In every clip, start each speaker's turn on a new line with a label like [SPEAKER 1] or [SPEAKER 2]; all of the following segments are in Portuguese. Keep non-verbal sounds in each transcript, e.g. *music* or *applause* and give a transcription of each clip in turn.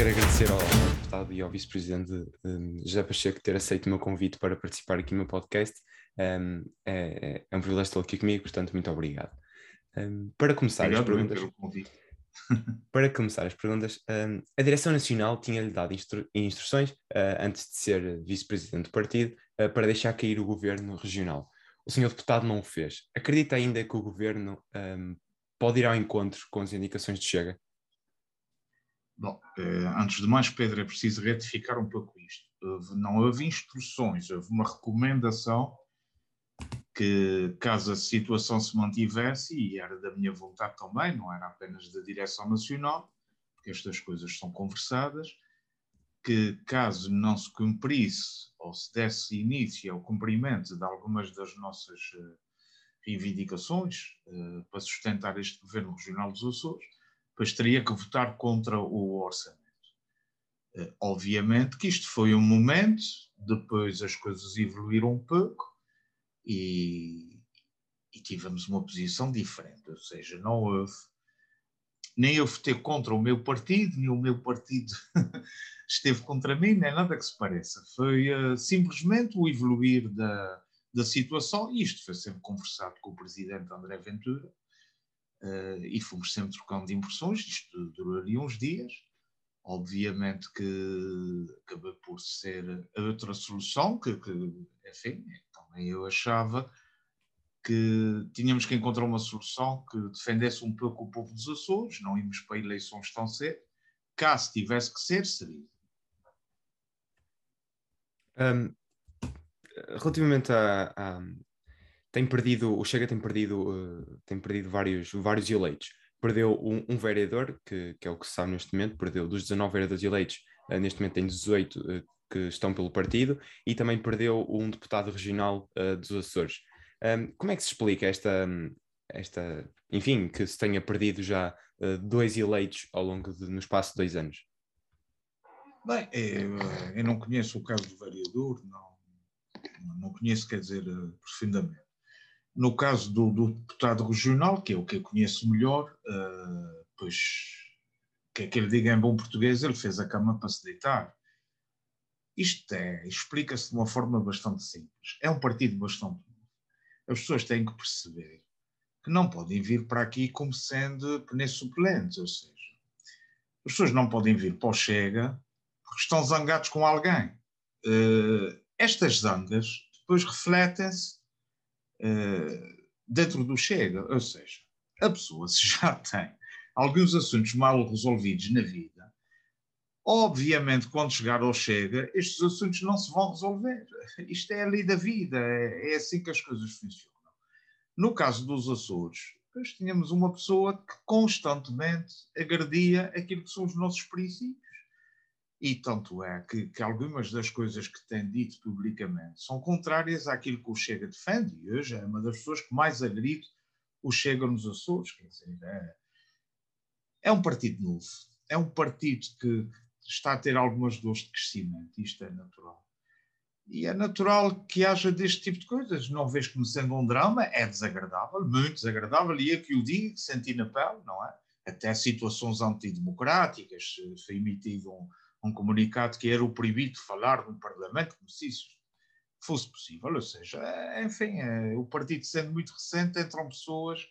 [SPEAKER 1] quero agradecer ao deputado e ao vice-presidente um, José Pacheco ter aceito o meu convite para participar aqui no meu podcast. Um, é, é, um privilégio estar aqui comigo, portanto, muito obrigado. Um, para começar
[SPEAKER 2] obrigado
[SPEAKER 1] as perguntas. *laughs* *laughs* para começar as perguntas, hum, a Direção Nacional tinha-lhe dado instru instruções, uh, antes de ser vice-presidente do partido, uh, para deixar cair o governo regional. O senhor deputado não o fez. Acredita ainda que o governo um, pode ir ao encontro com as indicações de Chega?
[SPEAKER 2] Bom, eh, antes de mais, Pedro, é preciso retificar um pouco isto. Não houve instruções, houve uma recomendação que, caso a situação se mantivesse, e era da minha vontade também, não era apenas da Direção Nacional, porque estas coisas são conversadas, que caso não se cumprisse ou se desse início ao cumprimento de algumas das nossas eh, reivindicações uh, para sustentar este governo regional dos Açores, pois teria que votar contra o orçamento. Uh, obviamente que isto foi um momento, depois as coisas evoluíram um pouco e, e tivemos uma posição diferente, ou seja, não houve nem eu votei contra o meu partido, nem o meu partido *laughs* esteve contra mim, nem nada que se pareça. Foi uh, simplesmente o evoluir da, da situação, e isto foi sempre conversado com o presidente André Ventura, uh, e fomos sempre trocando de impressões, isto duraria uns dias. Obviamente que acabou por ser a outra solução, que, que enfim, também eu achava que tínhamos que encontrar uma solução que defendesse um pouco o povo dos Açores, não íamos para eleições tão cedo, caso tivesse que ser, seria.
[SPEAKER 1] Um, relativamente a, a, tem perdido o Chega tem perdido uh, tem perdido vários vários eleitos. Perdeu um, um, vereador que, que é o que se sabe neste momento perdeu dos 19 vereadores eleitos uh, neste momento tem 18 uh, que estão pelo partido e também perdeu um deputado regional dos Açores. Um, como é que se explica esta esta enfim que se tenha perdido já dois eleitos ao longo de, no espaço de dois anos?
[SPEAKER 2] Bem, eu, eu não conheço o caso do vereador, não, não conheço, quer dizer, eh, profundamente. No caso do, do, deputado regional, que é o que eu conheço melhor, uh, pois, que é que ele diga em bom português, ele fez a cama para se deitar. Isto é, explica-se de uma forma bastante simples. É um partido bastante novo. As pessoas têm que perceber que não podem vir para aqui como sendo pneus suplentes, ou seja, as pessoas não podem vir para o Chega porque estão zangados com alguém. Uh, estas zangas depois refletem-se uh, dentro do Chega, ou seja, a pessoa se já *laughs* tem alguns assuntos mal resolvidos na vida, obviamente quando chegar ao Chega, estes assuntos não se vão resolver. Isto é a lei da vida, é, é assim que as coisas funcionam. No caso dos Açores, depois tínhamos uma pessoa que constantemente agredia aquilo que são os nossos princípios. E tanto é que, que, algumas das coisas que tem dito publicamente são contrárias àquilo que o Chega defende, e hoje é uma das pessoas que mais agride o Chega nos Açores. Quer dizer, é, é um partido novo, é um partido que está a ter algumas dores de crescimento, isto é natural. E é natural que haja deste tipo de coisas. Não vejo como sendo um drama, é desagradável, muito desagradável, e é que o digo, senti na pele, não é? Até situações antidemocráticas, foi emitido um comunicado que era o proibido falar no Parlamento, como se isso fosse possível. Ou seja, é, enfim, é, o partido sendo muito recente, entram pessoas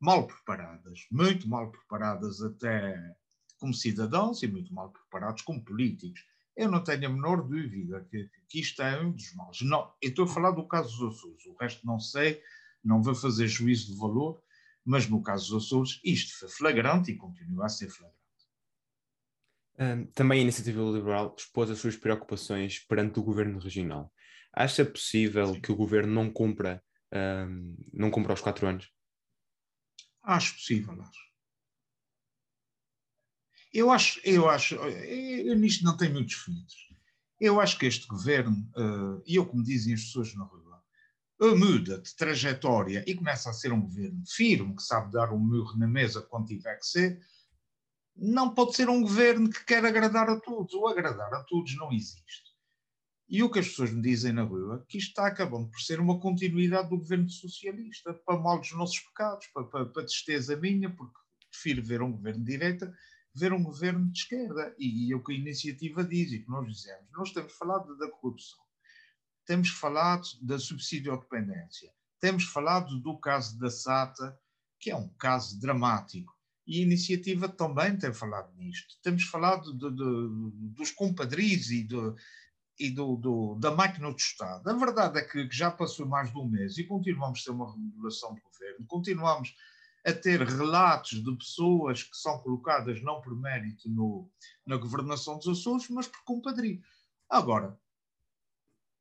[SPEAKER 2] mal preparadas, muito mal preparadas até como cidadãos e muito mal preparados como políticos. Eu não tenho a menor dúvida que, que isto é um dos males. Não, eu estou a falar do caso dos Açores, o resto não sei, não vou fazer juízo de valor, mas no caso dos Açores isto foi flagrante e continua a ser flagrante.
[SPEAKER 1] Um, também a Iniciativa Liberal expôs as suas preocupações perante o governo regional. Acha possível Sim. que o governo não cumpra, um, não cumpra aos quatro anos?
[SPEAKER 2] Acho possível, acho. Eu acho, eu acho, eu, eu nisto não tenho muitos filtros. Eu acho que este governo, uh, e eu como dizem as pessoas na rua, muda de trajetória e começa a ser um governo firme, que sabe dar um murro na mesa quando tiver que ser, não pode ser um governo que quer agradar a todos. O agradar a todos não existe. E o que as pessoas me dizem na rua é que isto está acabando por ser uma continuidade do governo socialista, para mal dos nossos pecados, para, para, para tristeza minha, porque prefiro ver um governo de direita ver um governo de esquerda. E, é o que a iniciativa diz e que nós dizemos. Nós temos falado da corrupção, temos falado da subsídio-dependência, temos falado do caso da SATA, que é um caso dramático. E a iniciativa também tem falado nisto. Temos falado de, de, dos compadris e, de, e do, do, da máquina do Estado. A verdade é que, já passou mais de um mês e continuamos a ter uma remodelação de governo, continuamos a ter relatos de pessoas que são colocadas não por mérito no, na governação dos Açores, mas por compadrio. Agora,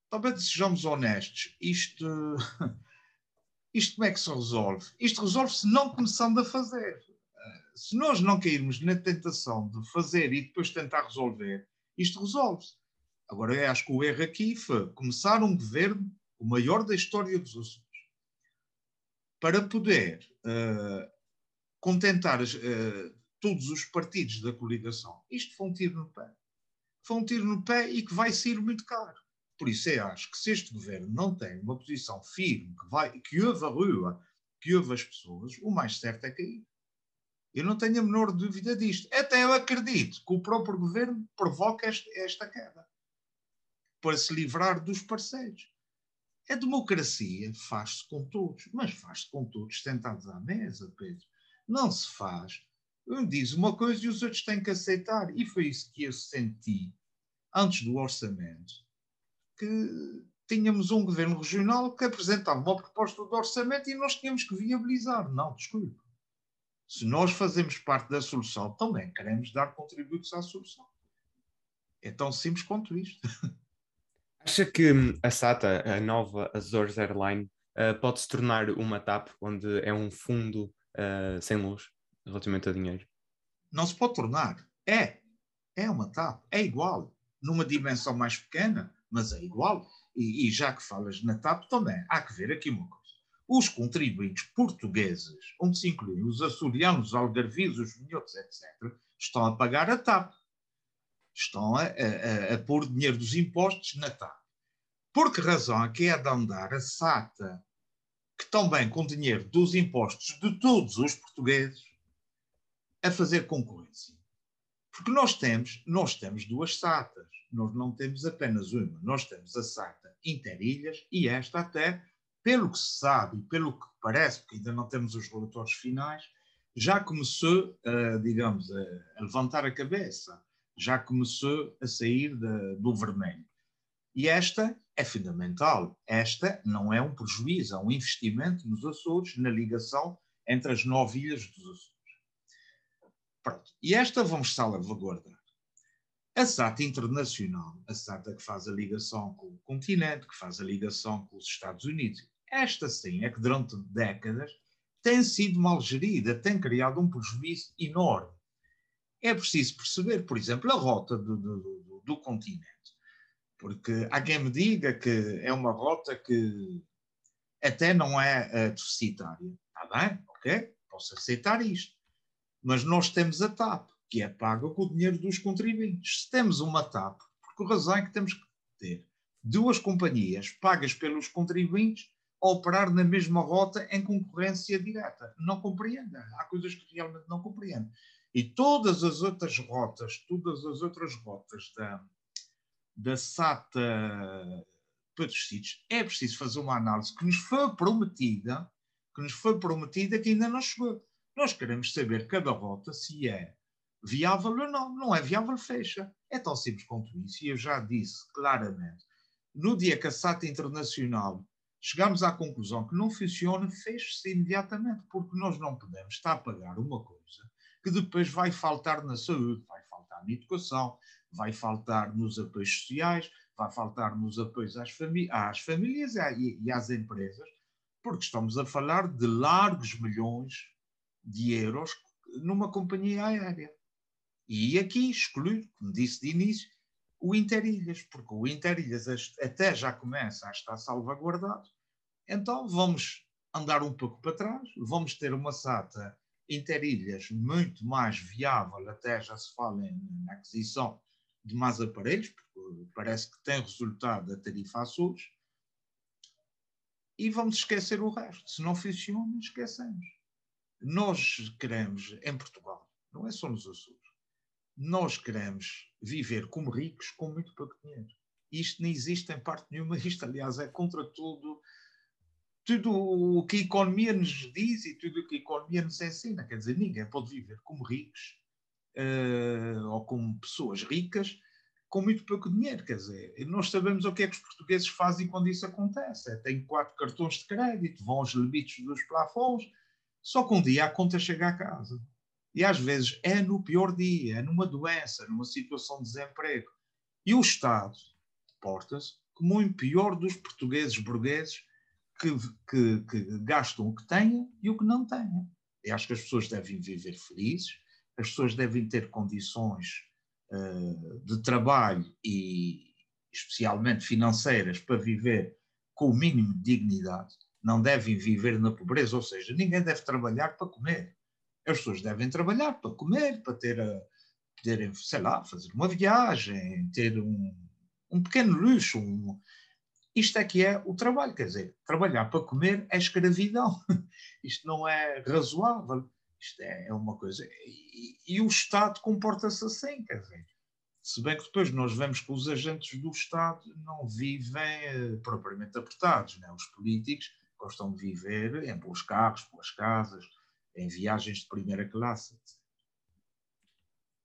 [SPEAKER 2] talvez sejamos honestos, isto, *laughs* isto como é que se resolve? Isto resolve-se não começando a fazer. Se nós não cairmos na tentação de fazer e depois tentar resolver, isto resolve-se. Agora, eu acho que o erro aqui foi começar um governo, o maior da história dos Açores, para poder uh, contentar uh, todos os partidos da coligação. Isto foi um tiro no pé. Foi um tiro no pé e que vai sair muito caro. Por isso eu acho que se este governo não tem uma posição firme, que, vai, que ouve a rua, que ouve as pessoas, o mais certo é cair. Eu não tenho a menor dúvida disto. Até eu acredito que o próprio governo provoca esta queda para se livrar dos parceiros. A democracia faz-se com todos, mas faz-se com todos sentados à mesa, Pedro. Não se faz. Um diz uma coisa e os outros têm que aceitar. E foi isso que eu senti antes do orçamento, que tínhamos um governo regional que apresentava uma proposta de orçamento e nós tínhamos que viabilizar. Não, desculpe. Se nós fazemos parte da solução, também queremos dar contributos à solução. É tão simples quanto isto. *laughs*
[SPEAKER 1] Acha que hum, a SATA, a nova Azores Airline, uh, pode se tornar uma TAP, onde é um fundo uh, sem luz relativamente a dinheiro?
[SPEAKER 2] Não se pode tornar. É. É uma TAP. É igual. Numa dimensão mais pequena, mas é igual. E, e já que falas na TAP também, há que ver aqui uma coisa. Os contribuintes portugueses, onde se incluem os açorianos, os algarvios, os minhotos, etc., estão a pagar a TAP estão a, a, a pôr dinheiro dos impostos na TAP. Por que razão é que é de andar a SATA, que também com dinheiro dos impostos de todos os portugueses, a fazer concorrência? Porque nós temos, nós temos duas SATAs, nós não temos apenas uma, nós temos a SATA Interilhas e esta até, pelo que se sabe e pelo que parece, porque ainda não temos os relatórios finais, já começou, digamos, a levantar a cabeça já começou a sair de, do vermelho. E esta é fundamental. Esta não é um prejuízo, é um investimento nos Açores, na ligação entre as nove ilhas dos Açores. Pronto. E esta vamos salvaguardar. A SATA internacional, a SATA que faz a ligação com o continente, que faz a ligação com os Estados Unidos, esta sim é que durante décadas tem sido mal gerida, tem criado um prejuízo enorme é preciso perceber, por exemplo, a rota do, do, do, continente. Porque há quem me diga que é uma rota que até não é uh, deficitária. Está bem, ok, posso aceitar isto. Mas nós temos a TAP, que é paga com o dinheiro dos contribuintes. Se temos uma TAP, por que razão é que temos que ter duas companhias pagas pelos contribuintes a operar na mesma rota em concorrência direta? Não compreendo. Há coisas que realmente não compreendo. E todas as outras rotas, todas as outras rotas da, da SATA para os sítios, é preciso fazer uma análise que nos foi prometida, que nos foi prometida que ainda não chegou. Nós queremos saber cada rota se é viável ou não. Não é viável, fecha. É tão simples quanto isso. E eu já disse claramente, no dia que a SATA Internacional chegámos à conclusão que não funciona, feche-se imediatamente, porque nós não podemos estar a pagar uma coisa que depois vai faltar na saúde, vai faltar na educação, vai faltar nos apoios sociais, vai faltar nos apoios às, famí às famílias e, e às empresas, porque estamos a falar de largos milhões de euros numa companhia aérea. E aqui excluir, como disse de início, o Interilhas, porque o Interilhas até já começa a estar salvaguardado. Então vamos andar um pouco para trás, vamos ter uma SATA Interilhas muito mais viável, até já se fala na aquisição de mais aparelhos, porque parece que tem resultado a tarifa Açores, e vamos esquecer o resto. Se não funciona, esquecemos. Nós queremos, em Portugal, não é só nos Açores, nós queremos viver como ricos com muito pouco dinheiro. Isto não existe em parte nenhuma, isto, aliás, é contra tudo, tudo o que a economia nos diz e tudo o que a economia nos ensina. Quer dizer, ninguém pode viver como ricos uh, ou como pessoas ricas com muito pouco dinheiro. Quer dizer, nós sabemos o que é que os portugueses fazem quando isso acontece. É, têm quatro cartões de crédito, vão aos limites dos plafons, só que um dia a conta chega a casa. E às vezes é no pior dia, é numa doença, numa situação de desemprego. E o Estado porta-se como o pior dos portugueses burgueses que, que, que, gastam o que têm e o que não têm. E acho que as pessoas devem viver felizes, as pessoas devem ter condições eh, de trabalho e especialmente financeiras para viver com o mínimo de dignidade, não devem viver na pobreza, ou seja, ninguém deve trabalhar para comer. As pessoas devem trabalhar para comer, para ter, a, poderem, sei lá, fazer uma viagem, ter um, um pequeno luxo. Um, isto é que é o trabalho, quer dizer, trabalhar para comer é escravidão. *laughs* Isto não é razoável. Isto é, é uma coisa. E, e o Estado comporta-se assim, quer dizer. Se bem que depois nós vemos que os agentes do Estado não vivem uh, propriamente apertados, né? os políticos gostam de viver em bons carros, boas casas, em viagens de primeira classe.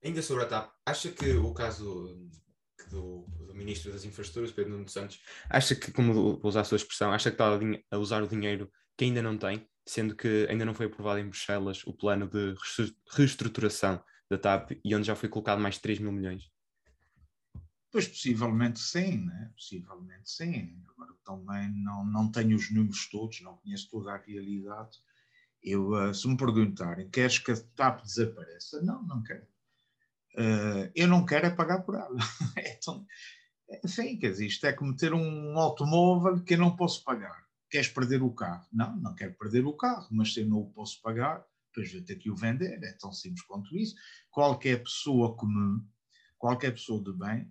[SPEAKER 1] Ainda sobre a TAP, acha que o caso do, do, Ministro das Infraestruturas, Pedro Nuno Santos, acha que, como vou usar a sua expressão, acha que está a usar o dinheiro que ainda não tem sendo que ainda não foi aprovado em Bruxelas o plano de reestruturação da TAP e onde já foi colocado mais de 3 mil milhões?
[SPEAKER 2] Pois possivelmente sim, né? possivelmente sim. Agora também não, não tenho os números todos, não conheço toda a realidade. Eu, uh, se me perguntarem, queres que a TAP desapareça? Não, não quero. Uh, eu não quero é pagar por ela. *laughs* então, enfim, quer dizer, isto é como ter um automóvel que eu não posso pagar queres perder o carro? Não, não quero perder o carro, mas se eu não o posso pagar, depois vou ter que o vender. É tão simples quanto isso. Qualquer pessoa comum, qualquer pessoa de bem,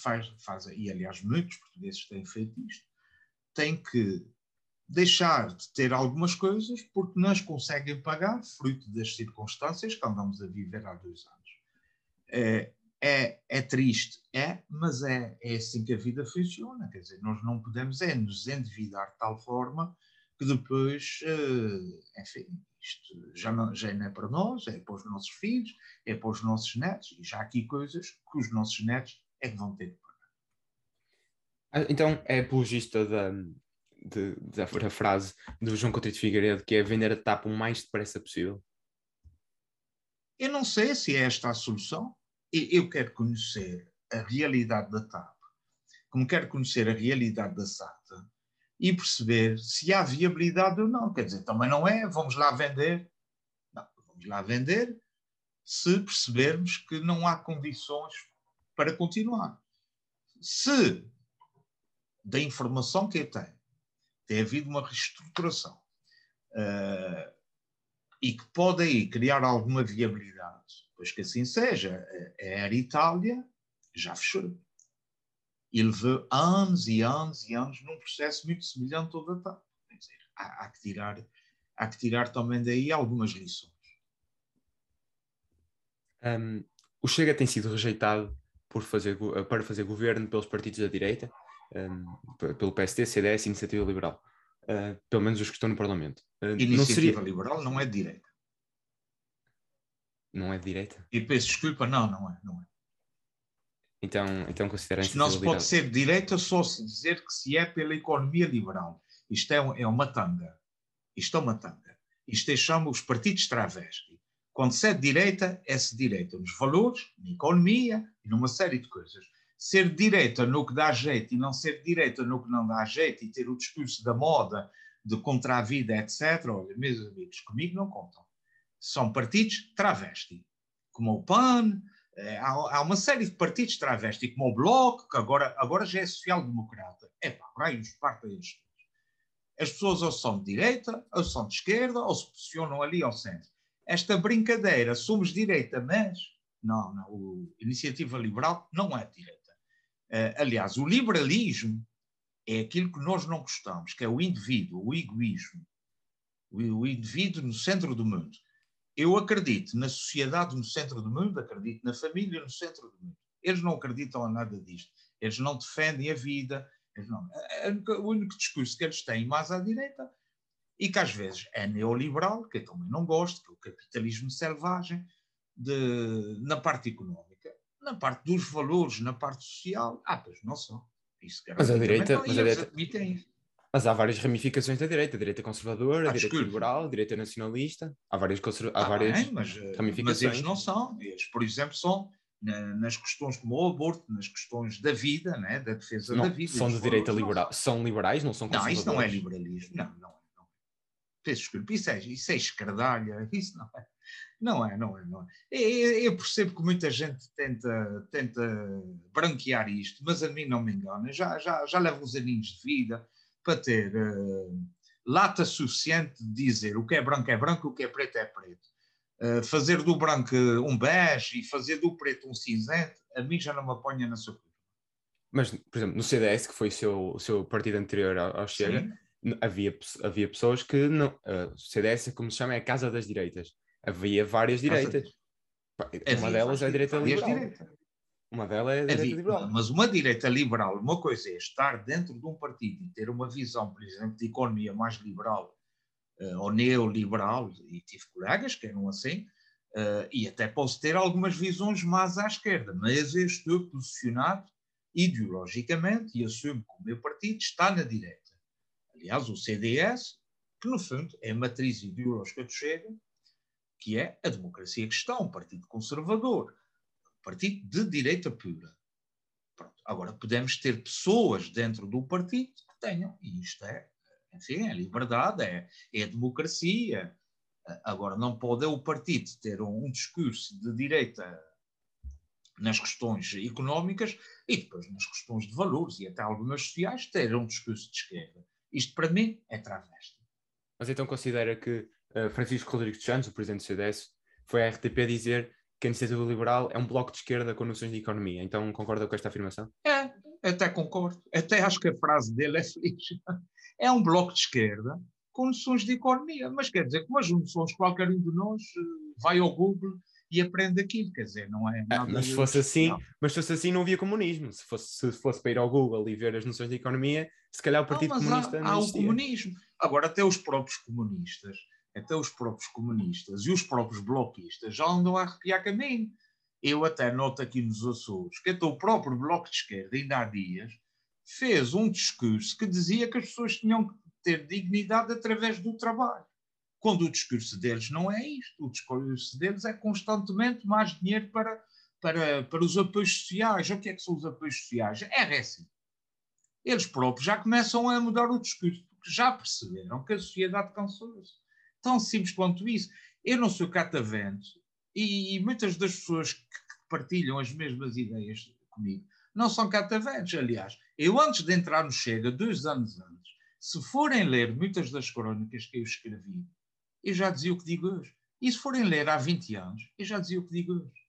[SPEAKER 2] faz, faz, e aliás muitos portugueses têm feito isto, tem que deixar de ter algumas coisas porque não as conseguem pagar, fruto das circunstâncias que andamos a viver há dois anos. É, é, é triste, é, mas é, é assim que a vida funciona. Quer dizer, nós não podemos é nos endividar de tal forma que depois, uh, enfim, isto já não, já não é para nós, é para os nossos filhos, é para os nossos netos, e já há aqui coisas que os nossos netos é que vão ter que pagar.
[SPEAKER 1] Ah, então, é apologista da, de, da frase do João Coutinho de Figueiredo, que é vender a tapa o mais depressa possível?
[SPEAKER 2] Eu não sei se é esta a solução, eu quero conhecer a realidade da TAP, como quero conhecer a realidade da SATA e perceber se há viabilidade ou não. Quer dizer, também não é, vamos lá vender. Não, vamos lá vender se percebermos que não há condições para continuar. Se da informação que eu tenho tem havido uma reestruturação uh, e que pode aí criar alguma viabilidade Pois que assim seja. A Air Itália já fechou. E levou anos e anos e anos num processo muito semelhante ao da TAP. Há, há, que tirar, há que tirar também daí algumas lições.
[SPEAKER 1] Um, o Chega tem sido rejeitado por fazer, para fazer governo pelos partidos da direita, um, pelo PST, CDS e Iniciativa Liberal. Uh, pelo menos os que estão no Parlamento.
[SPEAKER 2] Uh, Iniciativa não seria... Liberal não é de direita.
[SPEAKER 1] Não é de direita?
[SPEAKER 2] E peço desculpa, não, não é. Não é.
[SPEAKER 1] Então, então considera
[SPEAKER 2] Isto não se pode ser de direita só se dizer que se é pela economia liberal. Isto é, é uma tanga. Isto é uma tanga. Isto é chama os partidos travesti. Quando se é de direita, é-se direita nos valores, na economia e numa série de coisas. Ser direita no que dá jeito e não ser direita no que não dá jeito e ter o discurso da moda, de contra a vida, etc. Olha, meus amigos, comigo não contam são partidos travesti, como o PAN, eh, há, há, uma série de partidos travesti, como o Bloco, que agora, agora já é social-democrata. É pá, raios, parta eles As pessoas ou são de direita, ou são de esquerda, ou se posicionam ali ao centro. Esta brincadeira, somos direita, mas. Não, não, o Iniciativa Liberal não é direita. Uh, aliás, o liberalismo é aquilo que nós não gostamos, que é o indivíduo, o egoísmo. O, o indivíduo no centro do mundo Eu acredito na sociedade no centro do mundo, acredito na família no centro do mundo. Eles não acreditam a nada disto. Eles não defendem a vida. Não. O único discurso que eles têm mais à direita e que às vezes é neoliberal, que eu também não gosto, que é o capitalismo selvagem, de, na parte económica, na parte dos valores, na parte social, ah, pois não são.
[SPEAKER 1] Isso, mas a direita, não, mas, a direita mas há várias ramificações da direita, a direita conservadora, a ah, direita liberal, a direita nacionalista, há várias, conserva... há ah, várias bem,
[SPEAKER 2] mas, eh, ramificações. Mas eles não são, eles, por exemplo, são nas questões como o aborto, nas questões da vida, né, da defesa
[SPEAKER 1] não,
[SPEAKER 2] da vida.
[SPEAKER 1] São de direita liberal, são liberais, não são conservadores.
[SPEAKER 2] Não, isso não é liberalismo, não, não peço desculpa, isso é, isso é escardalha, *laughs* isso não é. Não é, não é, não é. Eu percebo que muita gente tenta, tenta branquear isto, mas a mim não me engana. Já, já, já levo uns aninhos de vida para ter uh, lata suficiente de dizer o que é branco é branco, o que é preto é preto. Uh, fazer do branco um bege e fazer do preto um cinzento, a mim já não me apanha na sua
[SPEAKER 1] Mas, por exemplo, no CDS, que foi o seu, o seu partido anterior ao, ao Chega, Sim havia, havia pessoas que não. Uh, CDS, como se chama, é a Casa das Direitas. Havia várias direitas. Uma delas é a direita liberal. Direita. Uma delas é a direita havia, liberal.
[SPEAKER 2] Mas uma direita liberal, uma coisa é estar dentro de um partido e ter uma visão, por exemplo, de economia mais liberal uh, ou neoliberal, e tive colegas que eram assim, uh, e até posso ter algumas visões mais à esquerda, mas eu estou posicionado ideologicamente e assumo que o meu partido está na direita aliás, o CDS, que no fundo é a matriz ideológica do Chega, que é a democracia cristã, um partido conservador, partido de direita pura. Pronto. Agora, podemos ter pessoas dentro do partido que tenham, e isto é, enfim, é liberdade, é, é democracia. Agora, não pode o partido ter um, um discurso de direita nas questões económicas e depois nas questões de valores e até algumas sociais ter um discurso de esquerda. Isto, para mim, é travesti.
[SPEAKER 1] Mas então considera que uh, Francisco Rodrigues de Santos, o presidente do CDS, foi à RTP dizer que a iniciativa liberal é um bloco de esquerda com noções de economia. Então concorda com esta afirmação?
[SPEAKER 2] É, até concordo. Até acho que a frase dele é feliz. É um bloco de esquerda com noções de economia. Mas quer dizer, com as noções, qualquer um de nós eh, vai ao Google e aprende aquilo, quer dizer, não é
[SPEAKER 1] ah, mas se fosse assim, mas se fosse assim não havia comunismo, se fosse, se fosse para ir ao Google e ver as noções de economia, se calhar o Partido não, Comunista há,
[SPEAKER 2] não há o comunismo, agora até os próprios comunistas, até os próprios comunistas e os próprios bloquistas já andam a arrepiar caminho, eu até noto aqui nos Açores, que até o próprio Bloco de Esquerda, ainda há dias, fez um discurso que dizia que as pessoas tinham que ter dignidade através do trabalho quando o discurso deles não é isto. O discurso deles é constantemente mais dinheiro para, para, para os apoios sociais. O que é que são os apoios sociais? É récimo. Eles próprios já começam a mudar o discurso, porque já perceberam que a sociedade cansou-se. Tão simples quanto isso. Eu não sou catavento e, e muitas das pessoas que, partilham as mesmas ideias comigo não são cataventos. Aliás, eu antes de entrar no Chega, dois anos antes, se forem ler muitas das crónicas que eu escrevi eu já dizia o que digo hoje. E se forem ler há 20 anos, eu já dizia o que digo hoje.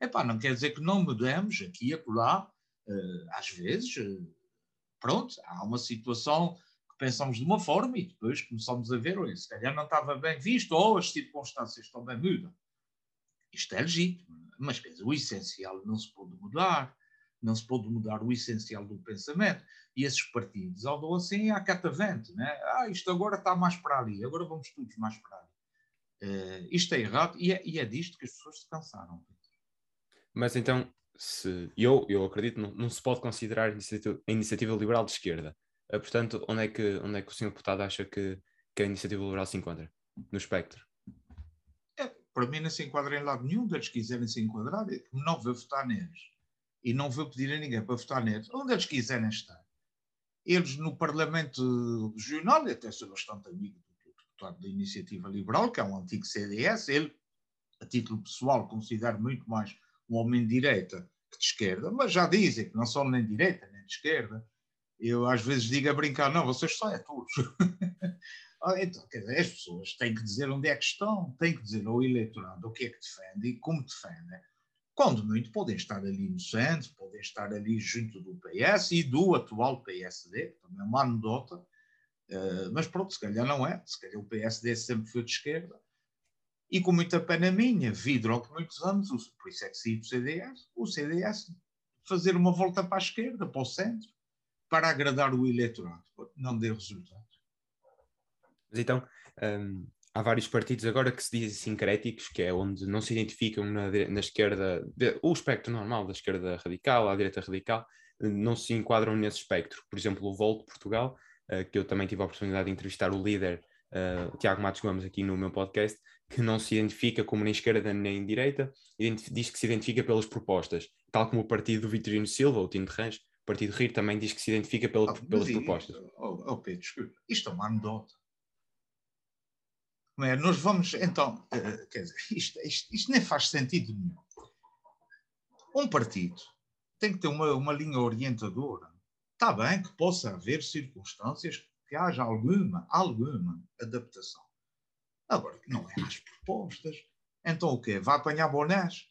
[SPEAKER 2] Epá, não quer dizer que não mudemos aqui e acolá, uh, às vezes, uh, pronto, há uma situação pensamos de uma forma e depois começamos a ver, olha, se calhar não estava bem visto ou as circunstâncias estão bem mudam. Isto é legítimo, mas quer dizer, o essencial não se pode mudar, não se pode mudar o essencial do pensamento. E esses partidos andam assim à catavente, né? Ah, isto agora está mais para ali, agora vamos todos mais para ali. Uh, isto é errado e é, e é disto que as pessoas se cansaram.
[SPEAKER 1] Mas então, se eu, eu acredito, não, não se pode considerar a iniciativa, a iniciativa liberal de esquerda. Uh, portanto, onde é, que, onde é que o senhor deputado acha que, que a iniciativa liberal se encontra? No espectro?
[SPEAKER 2] É, para mim não se enquadra em lado nenhum deles quiserem se enquadrar, é não vou votar neles. E não vou pedir a ninguém para votar neles. Onde eles quiserem estar eles no Parlamento Regional, até sou bastante amigo do deputado da Iniciativa Liberal, que é um antigo CDS, ele, a título pessoal, considero muito mais um homem de direita que de esquerda, mas já dizem que não são nem de direita nem de esquerda. Eu às vezes digo a brincar, não, vocês só é todos. *laughs* Ah, então, quer dizer, as pessoas têm que dizer onde é que estão, têm que dizer ao eleitorado o que é que defendem e como defendem quando muito, podem estar ali no centro, podem estar ali junto do PS e do atual PSD, também é uma anedota, uh, mas pronto, se calhar não é, se calhar o PSD sempre foi de esquerda. E com muita pena minha, vi durante muitos anos, por isso é que saí do CDS, o CDS fazer uma volta para a esquerda, para o centro, para agradar o eleitorado. Não deu resultados.
[SPEAKER 1] Mas então, hum, há vários partidos agora que se dizem sincréticos, que é onde não se identificam na, na esquerda, o espectro normal da esquerda radical, à direita radical, não se enquadram nesse espectro. Por exemplo, o Volt Portugal, uh, que eu também tive a oportunidade de entrevistar o líder, uh, Tiago Matos Gomes, aqui no meu podcast, que não se identifica como nem esquerda nem direita, diz que se identifica pelas propostas, tal como o partido do Vitorino Silva, o Tino de Rãs, o partido RIR também diz que se identifica pelo, oh, pelas propostas.
[SPEAKER 2] Oh, oh, Pedro, desculpa, isto é uma anedota. É? Nós vamos, então, uh, quer dizer, isto, isto, isto nem faz sentido nenhum. Um partido tem que ter uma, uma linha orientadora. Está bem que possa haver circunstâncias que haja alguma, alguma adaptação. Agora, não é às propostas. Então o quê? Vai apanhar bonés?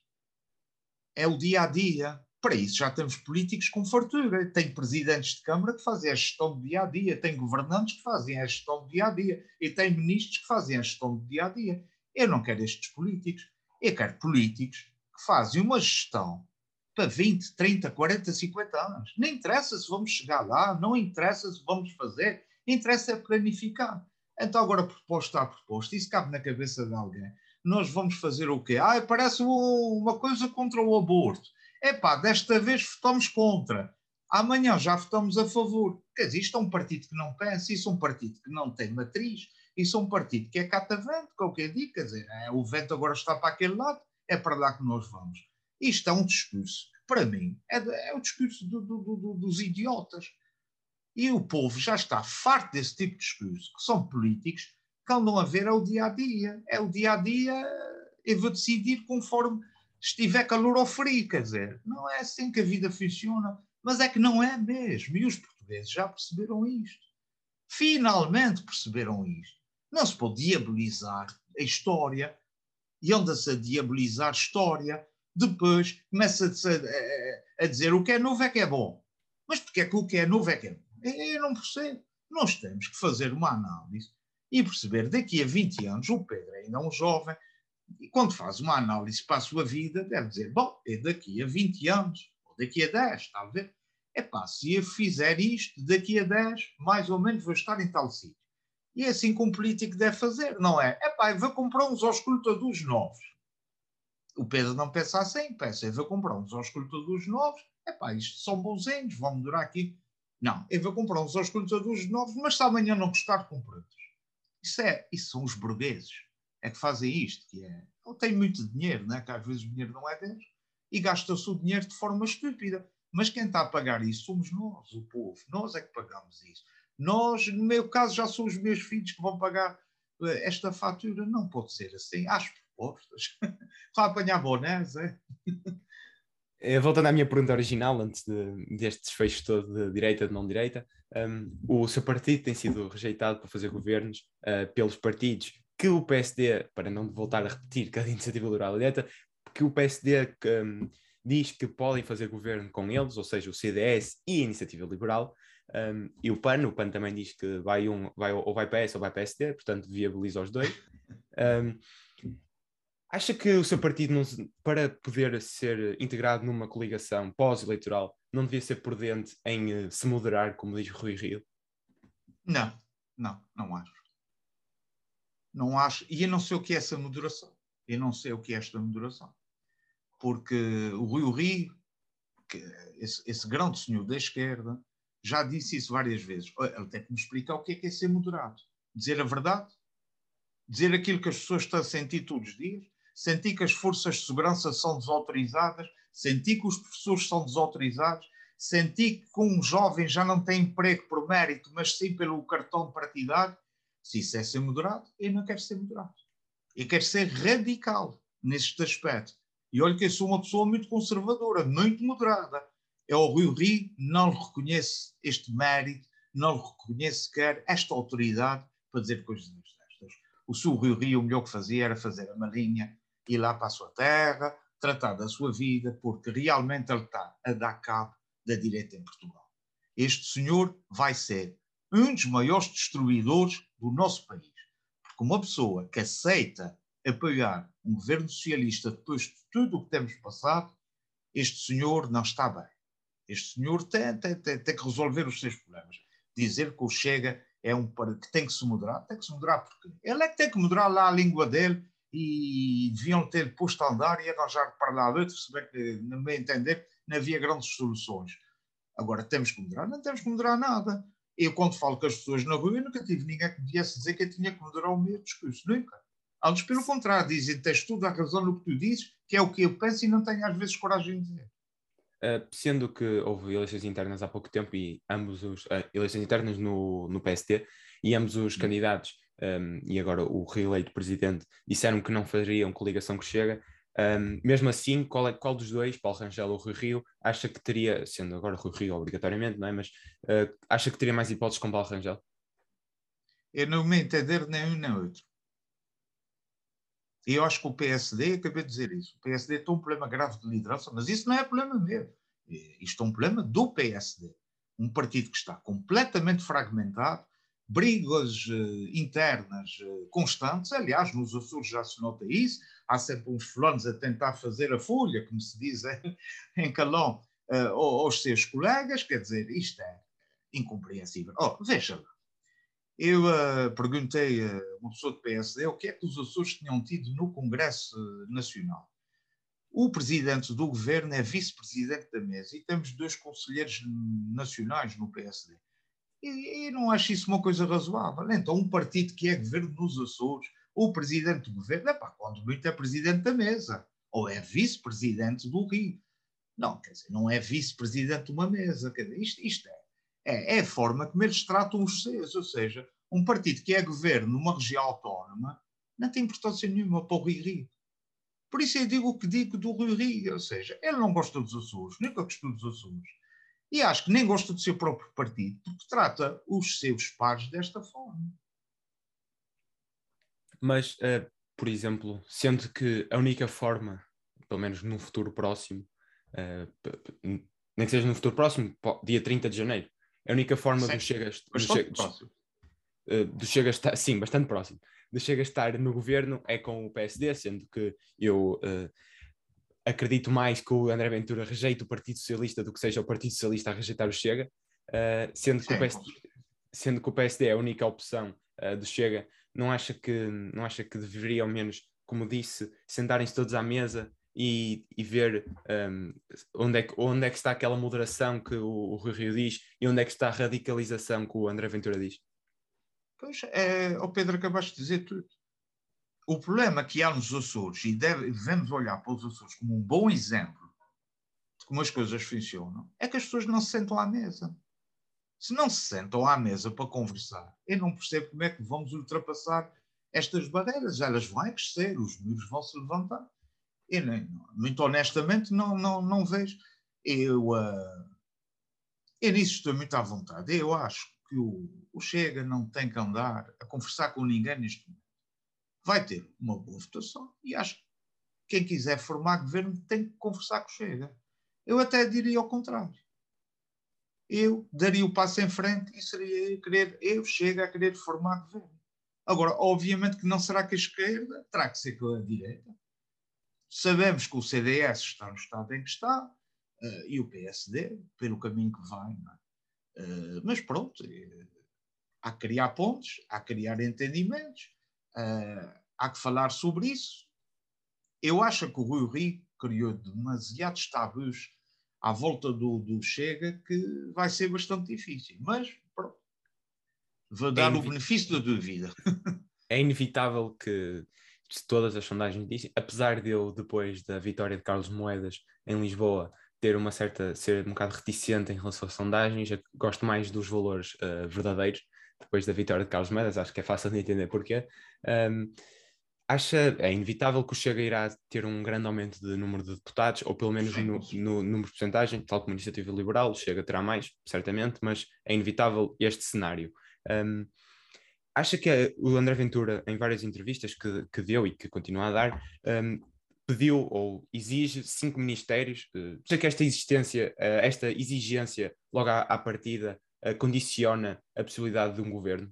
[SPEAKER 2] É o dia a dia. Para isso já temos políticos com fartura. Tem presidentes de Câmara que fazem a gestão do dia a dia, tem governantes que fazem a gestão do dia a dia e tem ministros que fazem a gestão do dia a dia. Eu não quero estes políticos. Eu quero políticos que fazem uma gestão para 20, 30, 40, 50 anos. Não interessa se vamos chegar lá, não interessa se vamos fazer, interessa é planificar. Então, agora, proposta a proposta, isso cabe na cabeça de alguém. Nós vamos fazer o quê? Ah, parece uma coisa contra o aborto. Epá, desta vez votamos contra. Amanhã já votamos a favor. Quer dizer, isto é um partido que não pensa, isso é um partido que não tem matriz, isso é um partido que é catavento, que é digo. Quer dizer, é, o vento agora está para aquele lado, é para lá que nós vamos. Isto é um discurso, para mim, é, é o discurso do, do, do, dos idiotas. E o povo já está farto desse tipo de discurso, que são políticos que andam a ver é o dia a dia. É o dia a dia, eu vou decidir conforme estiver calor ou frio, quer dizer, não é assim que a vida funciona, mas é que não é mesmo. E os portugueses já perceberam isto. Finalmente perceberam isto. Não se pode diabolizar a história e anda-se a diabolizar a história depois começa-se a, a, dizer o que é novo é que é bom. Mas porque é que o que é novo é que é bom? Eu não percebo. Nós temos que fazer uma análise e perceber daqui a 20 anos, o Pedro ainda é um jovem, e quando faz uma análise para a sua vida, deve dizer, bom, é daqui a 20 anos, ou daqui a 10, talvez. É pá, se eu fizer isto, daqui a 10, mais ou menos vou estar em tal sítio. E é assim que um político deve fazer, não é? É pá, vou comprar uns auscultadores novos o Pedro não pensa assim, pensa, eu vou comprar uns auscultadores novos, epá, isto são bonzinhos, vão durar aqui. Não, eu vou comprar uns auscultadores novos, mas se amanhã não gostar, compro outros. Isso, é, isso são os burgueses, é que fazem isto, que é, ele tem muito dinheiro, né? que às vezes o dinheiro não é deles, e gasta-se o dinheiro de forma estúpida. Mas quem está a pagar isso somos nós, o povo. Nós é que pagamos isso. Nós, no meu caso, já são os meus filhos que vão pagar eh, esta fatura. Não pode ser assim. Acho propostas. *laughs* Para apanhar bonés, é? *laughs*
[SPEAKER 1] Eh, voltando à minha pergunta original, antes de, deste desfecho todo de direita de não direita, um, o seu partido tem sido rejeitado para fazer governos uh, pelos partidos que o PSD, para não voltar a repetir que a iniciativa liberal direita, que o PSD um, diz que podem fazer governo com eles, ou seja, o CDS e a iniciativa liberal, um, e o PAN, o PAN também diz que vai um, vai, ou vai PS ou vai PSD, portanto viabiliza os dois. Um, Acha que o seu partido, não, para poder ser integrado numa coligação pós-eleitoral, não devia ser prudente em uh, se moderar, como diz Rui Rio?
[SPEAKER 2] Não, não, não acho. Não acho. E eu não sei o que é essa moderação. Eu não sei o que é esta moderação. Porque o Rui Rio, esse, esse grande senhor da esquerda, já disse isso várias vezes. Ele tem que me explicar o que é que é ser moderado. Dizer a verdade? Dizer aquilo que as pessoas estão a sentir todos os dias? senti que as forças de segurança são desautorizadas, senti que os professores são desautorizados, senti que um jovem já não tem emprego por mérito, mas sim pelo cartão partidário. Se isso é ser moderado, eu não quero ser moderado. Eu quero ser radical neste aspecto. E olha que eu sou uma pessoa muito conservadora, muito moderada. É o Rio, não lhe reconhece este mérito, não reconhece sequer esta autoridade para dizer coisas destas. O seu Rio Rio, o melhor que fazia era fazer a malinha ir lá para a sua terra, tratar da sua vida, porque realmente ele está a dar cabo da direita em Portugal. Este senhor vai ser um dos maiores destruidores do nosso país. Porque uma pessoa que aceita apoiar um governo socialista depois de tudo o que temos passado, este senhor não está bem. Este senhor tem, tem, tem, tem que resolver os seus problemas. Dizer que o Chega é um que tem que se moderar, tem que se moderar porque ele é que tem que moderar lá a língua dele e deviam ter posto a andar e arranjar para lá outro, se bem que, no meu entender, não havia grandes soluções. Agora, temos que moderar? Não temos que moderar nada. Eu, quando falo com as pessoas na rua, eu nunca tive ninguém que me viesse dizer que eu tinha que moderar o meu discurso. Nunca. Antes, pelo contrário, dizem, tens tudo a razão no que tu dizes, que é o que eu penso e não tenho às vezes coragem de dizer.
[SPEAKER 1] Uh, sendo que houve eleições internas há pouco tempo e ambos os uh, eleições internas no, no PST e ambos os candidatos um, e agora o reeleito presidente disseram que não fariam coligação que chega, um, mesmo assim, qual, é, qual dos dois, Paulo Rangel ou Rui Rio, acha que teria, sendo agora Rui Rio obrigatoriamente, não é? Mas uh, acha que teria mais hipóteses com Paulo Rangel?
[SPEAKER 2] Eu não me entender nem um nem outro. E eu acho que o PSD, acabei de dizer isso, o PSD tem um problema grave de liderança, mas isso não é problema meu. Isto é um problema do PSD. Um partido que está completamente fragmentado, brigas uh, internas uh, constantes. Aliás, nos Açores já se nota isso. Há sempre uns fulanos a tentar fazer a folha, como se diz em *laughs* Calão, uh, aos seus colegas. Quer dizer, isto é incompreensível. Oh, veja lá. Eu perguntei a uma pessoa do PSD o que é que os Açores tinham tido no Congresso Nacional. O presidente do governo é vice-presidente da mesa e temos dois conselheiros nacionais no PSD. E, e, não acho isso uma coisa razoável. Então, um partido que é governo nos Açores, o presidente do governo, é pá, quando muito é presidente da mesa, ou é vice-presidente do Rio. Não, quer dizer, não é vice-presidente de uma mesa. Quer dizer, isto, isto é, é, é, a forma como eles tratam os seus. Ou seja, um partido que é governo numa região autónoma não tem importância nenhuma para o Rio Rio. Por isso eu digo o que digo do Rio Rio. Ou seja, ele não gosta dos Açores, nunca gostou dos Açores e acho que nem gosta do seu próprio partido, porque trata os seus pares desta forma.
[SPEAKER 1] Mas, uh, por exemplo, sendo que a única forma, pelo menos no futuro próximo, uh, nem que seja no futuro próximo, dia 30 de janeiro, a única forma do Chega, do Chega, uh, do Chega estar, sim, bastante próximo, do Chega estar no governo é com o PSD, sendo que eu acredito mais que o André Ventura rejeite o Partido Socialista do que seja o Partido Socialista a rejeitar o Chega, uh, sendo, que o PSD, sendo que o PSD é a única opção uh, do Chega, não acha, que, não acha que deveria, ao menos, como disse, sentarem-se todos à mesa e, e ver um, onde, é que, onde é que está aquela moderação que o, o Rui Rio diz e onde é que está a radicalização que o André Ventura diz?
[SPEAKER 2] Pois, é, o Pedro acabaste de dizer tudo o problema que há nos Açores, e deve, devemos olhar para os Açores como um bom exemplo de como as coisas funcionam, é que as pessoas não se sentam à mesa. Se não se sentam à mesa para conversar, eu não percebo como é que vamos ultrapassar estas barreiras. Elas vão crescer, os muros vão se levantar. Eu, nem, muito honestamente, não, não, não vejo. Eu, uh, eu nisso estou muito à vontade. Eu acho que o, o Chega não tem que andar a conversar com ninguém neste momento vai ter uma boa votação e acho que quem quiser formar governo tem que conversar com o Chega. Eu até diria ao contrário. Eu daria o passo em frente e seria querer, eu chego a querer formar governo. Agora, obviamente que não será que a esquerda, terá que ser com a direita. Sabemos que o CDS está no estado em que está uh, e o PSD, pelo caminho que vai. É? Uh, mas pronto, uh, há que criar pontos, há que criar entendimentos há que falar sobre isso. Eu acho que o Rui Rio criou demasiados tabus à volta do, do Chega que vai ser bastante difícil. Mas pronto, vou dar é o benefício da dúvida.
[SPEAKER 1] é inevitável que todas as sondagens dizem, apesar de eu, depois da vitória de Carlos Moedas em Lisboa, ter uma certa, ser um bocado reticente em relação às sondagens, gosto mais dos valores uh, verdadeiros, depois da vitória de Carlos Moedas, acho que é fácil de entender porquê. Um, acha, é inevitável que o Chega irá ter um grande aumento de número de deputados, ou pelo menos no, no número de porcentagem, tal como a Iniciativa Liberal, o Chega terá mais, certamente, mas é inevitável este cenário. Um, acha que o André Ventura, em várias entrevistas que, que deu e que continua a dar, um, pediu ou exige cinco ministérios? Uh, acha que esta existência, uh, esta exigência, logo à, à partida, uh, condiciona a possibilidade de um governo?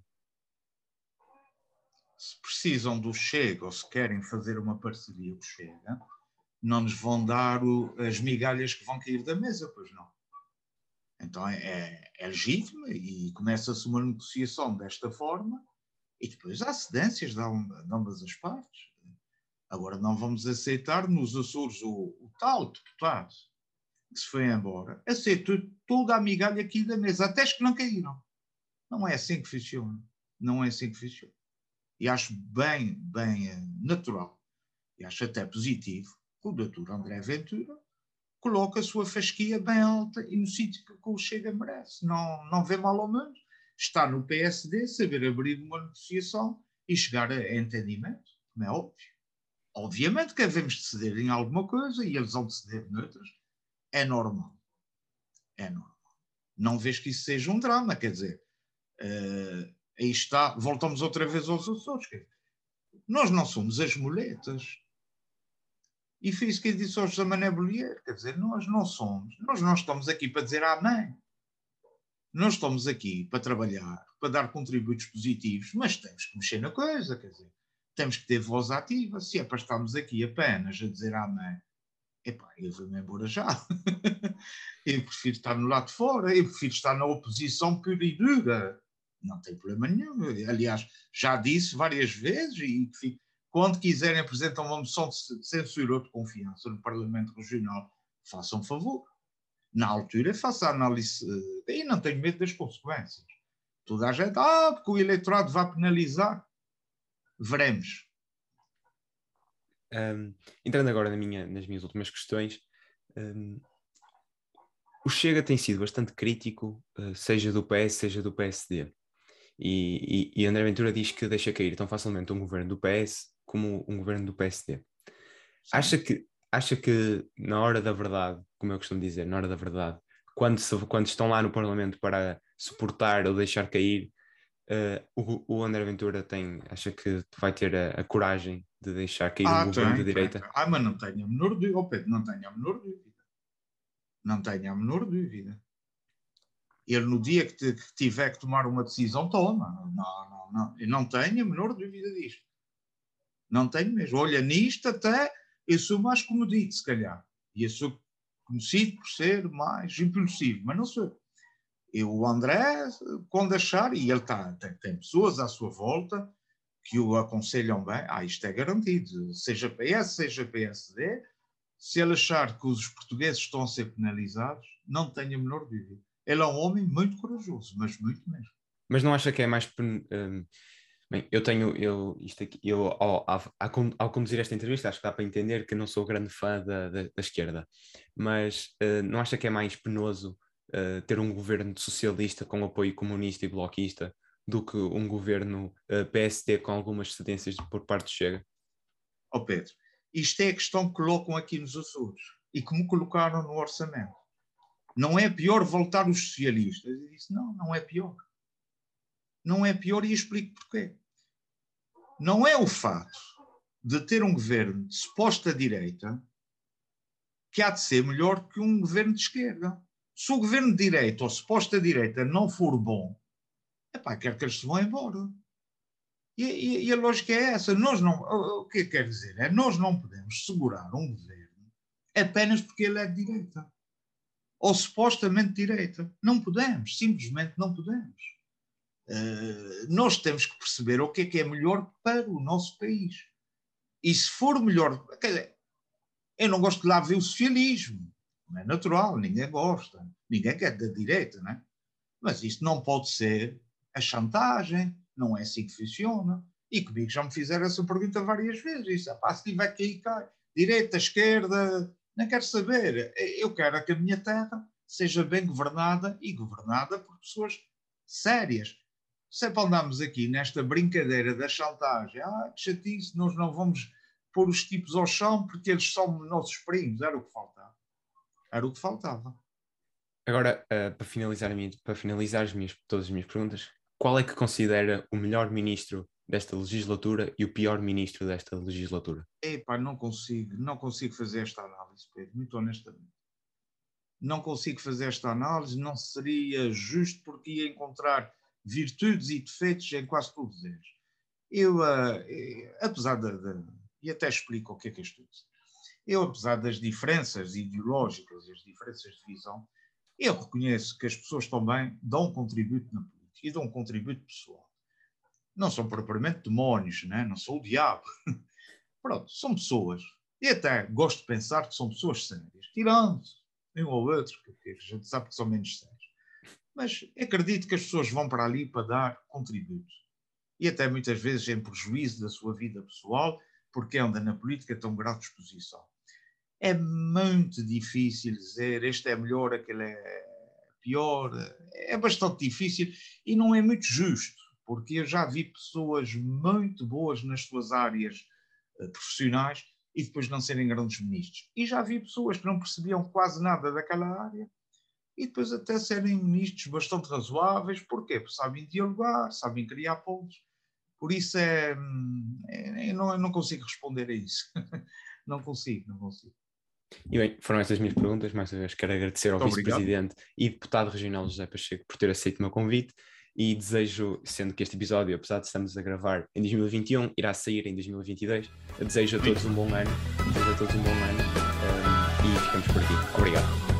[SPEAKER 2] Se precisam do Chega ou se querem fazer uma parceria com o Chega, não nos vão dar o, as migalhas que vão cair da mesa, pois não. Então é, é, é legítimo e começa-se uma negociação desta forma e depois há cedências de, ambas as partes. Agora não vamos aceitar nos Açores o, o tal deputado que se foi embora, aceitou toda a migalha aqui da mesa, até as que não caíram. Não é assim que funciona. Não é assim que funciona. E acho bem, bem eh, natural, e acho até positivo, que o doutor André Ventura coloca a sua fasquia bem alta e no sítio que o Chega merece. Não, não vê mal ou menos. Está no PSD saber abrir uma negociação e chegar a entendimento, como é óbvio. Obviamente que devemos de ceder em alguma coisa e eles vão de ceder noutras. É normal. É normal. Não vejo que isso seja um drama, quer dizer, uh, aí está, voltamos outra vez aos Açores. Nós não somos as muletas. E foi isso que disse ao José Mané Bollier, quer dizer, nós não somos, nós não estamos aqui para dizer amém. Nós estamos aqui para trabalhar, para dar contributos positivos, mas temos que mexer na coisa, quer dizer, temos que ter voz ativa. Se é para estarmos aqui apenas a dizer amém, epá, eu vou-me embora já. *laughs* eu prefiro estar no lado de fora, eu prefiro estar na oposição pura e dura. Não tem problema nenhum. Aliás, já disse várias vezes e quando quiserem apresentar uma moção de censura ou de confiança no Parlamento Regional, façam favor. Na altura, faça análise. Eh, e não tenho medo das consequências. Toda a gente, ah, porque o eleitorado vai penalizar. Veremos.
[SPEAKER 1] Um, entrando agora na minha, nas minhas últimas questões, um, o Chega tem sido bastante crítico, uh, seja do PS, seja do PSD. E, e, e, André Ventura diz que deixa cair tão facilmente um governo do PS como um governo do PSD. Acha que, acha que na hora da verdade, como eu costumo dizer, na hora da verdade, quando, se, quando estão lá no Parlamento para suportar ou deixar cair, uh, o, o, André Ventura tem, acha que vai ter a, a coragem de deixar cair ah, um governo de direita? Tem.
[SPEAKER 2] Ah, mas não tenho a menor dúvida, oh Pedro, não tenho a menor dúvida. Não tenho a menor dúvida. Ele, no dia que, te, que tiver que tomar uma decisão, toma. Não, não, não. Eu não tenho a menor dúvida disto. Não tenho mesmo. Olha, nisto até eu sou mais comedido, se calhar. E eu sou conhecido por ser mais impulsivo, mas não sou. Eu, o André, quando achar, e ele tá, tem, tem pessoas à sua volta que o aconselham bem, ah, isto é garantido, seja PS, seja PSD, se ele achar que os portugueses estão a ser penalizados, não tenho a menor dúvida. Ele é um homem muito corajoso, mas muito mesmo.
[SPEAKER 1] Mas não acha que é mais um, Bem, eu tenho, eu, isto aqui, eu ao, ao, ao, conduzir esta entrevista, acho que dá para entender que não sou grande fã da, da, da esquerda, mas uh, não acha que é mais penoso uh, ter um governo socialista com apoio comunista e bloquista do que um governo uh, eh, PSD com algumas cedências por parte do Chega?
[SPEAKER 2] Ó oh Pedro, isto é a questão que colocam aqui nos Açores e que me colocaram no orçamento. Não é pior voltar os socialistas? Eu disse, não, não é pior. Não é pior e explico porquê não é o fato de ter um governo de suposta direita que há de ser melhor que um governo de esquerda. Se o governo de direita ou suposta direita não for bom, epá, quero que eles se vão embora. E, e, e, a lógica é essa. Nós não, o que quer dizer é nós não podemos segurar um governo apenas porque ele é de direita. Ou supostamente direita. Não podemos, simplesmente não podemos. Eh, nós temos que perceber o que é que é melhor para o nosso país. E se for melhor. Quer dizer, eu não gosto de lá ver o socialismo. Não é natural, ninguém gosta. Ninguém quer da direita, não é? Mas isso não pode ser a chantagem, não é assim que funciona. E comigo já me fizeram essa pergunta várias vezes. Isso, pá, se tiver que ir, cai. Direita, esquerda, não quero saber. Eu quero que a minha terra seja bem governada e governada por pessoas sérias sempre andamos aqui nesta brincadeira da chantagem, ah, que chatice, nós não vamos pôr os tipos ao chão porque eles são nossos primos, era o que faltava. Era o que faltava.
[SPEAKER 1] Agora, uh, para, finalizar para finalizar as minhas, todas as minhas perguntas, qual é que considera o melhor ministro desta legislatura e o pior ministro desta legislatura?
[SPEAKER 2] Epá, não consigo, não consigo fazer esta análise, Pedro, muito honestamente. Não consigo fazer esta análise, não seria justo porque ia encontrar virtudes e defeitos em quase todos eles. Eu, uh, apesar de, E até explico o que é que é isto. Eu, apesar das diferenças ideológicas e as diferenças de visão, eu reconheço que as pessoas também dão um contributo na política e dão um contributo pessoal. Não são propriamente demónios, né? não sou o diabo. *laughs* Pronto, são pessoas. E até gosto de pensar que são pessoas sérias, tirando um ou outro, que a gente sabe que são menos sérios. Mas acredito que as pessoas vão para ali para dar contributo. E até muitas vezes em prejuízo da sua vida pessoal, porque anda na política tão grau de exposição. É muito difícil dizer este é melhor, aquele é pior. É bastante difícil e não é muito justo, porque eu já vi pessoas muito boas nas suas áreas eh, profissionais e depois não serem grandes ministros. E já vi pessoas que não percebiam quase nada daquela área e depois até serem ministros bastante razoáveis. Porquê? Porque sabem dialogar, sabem criar pontos. Por isso é, é eu, não, não consigo responder a isso. *laughs* não consigo, não consigo.
[SPEAKER 1] E bem, foram essas minhas perguntas. Mais uma vez, quero agradecer ao vice-presidente e deputado regional José Pacheco por ter aceito o meu convite e desejo, sendo que este episódio, apesar de estamos a gravar em 2021, irá sair em 2022, desejo a todos um bom ano, desejo a todos um bom ano um, e ficamos por aqui. Obrigado.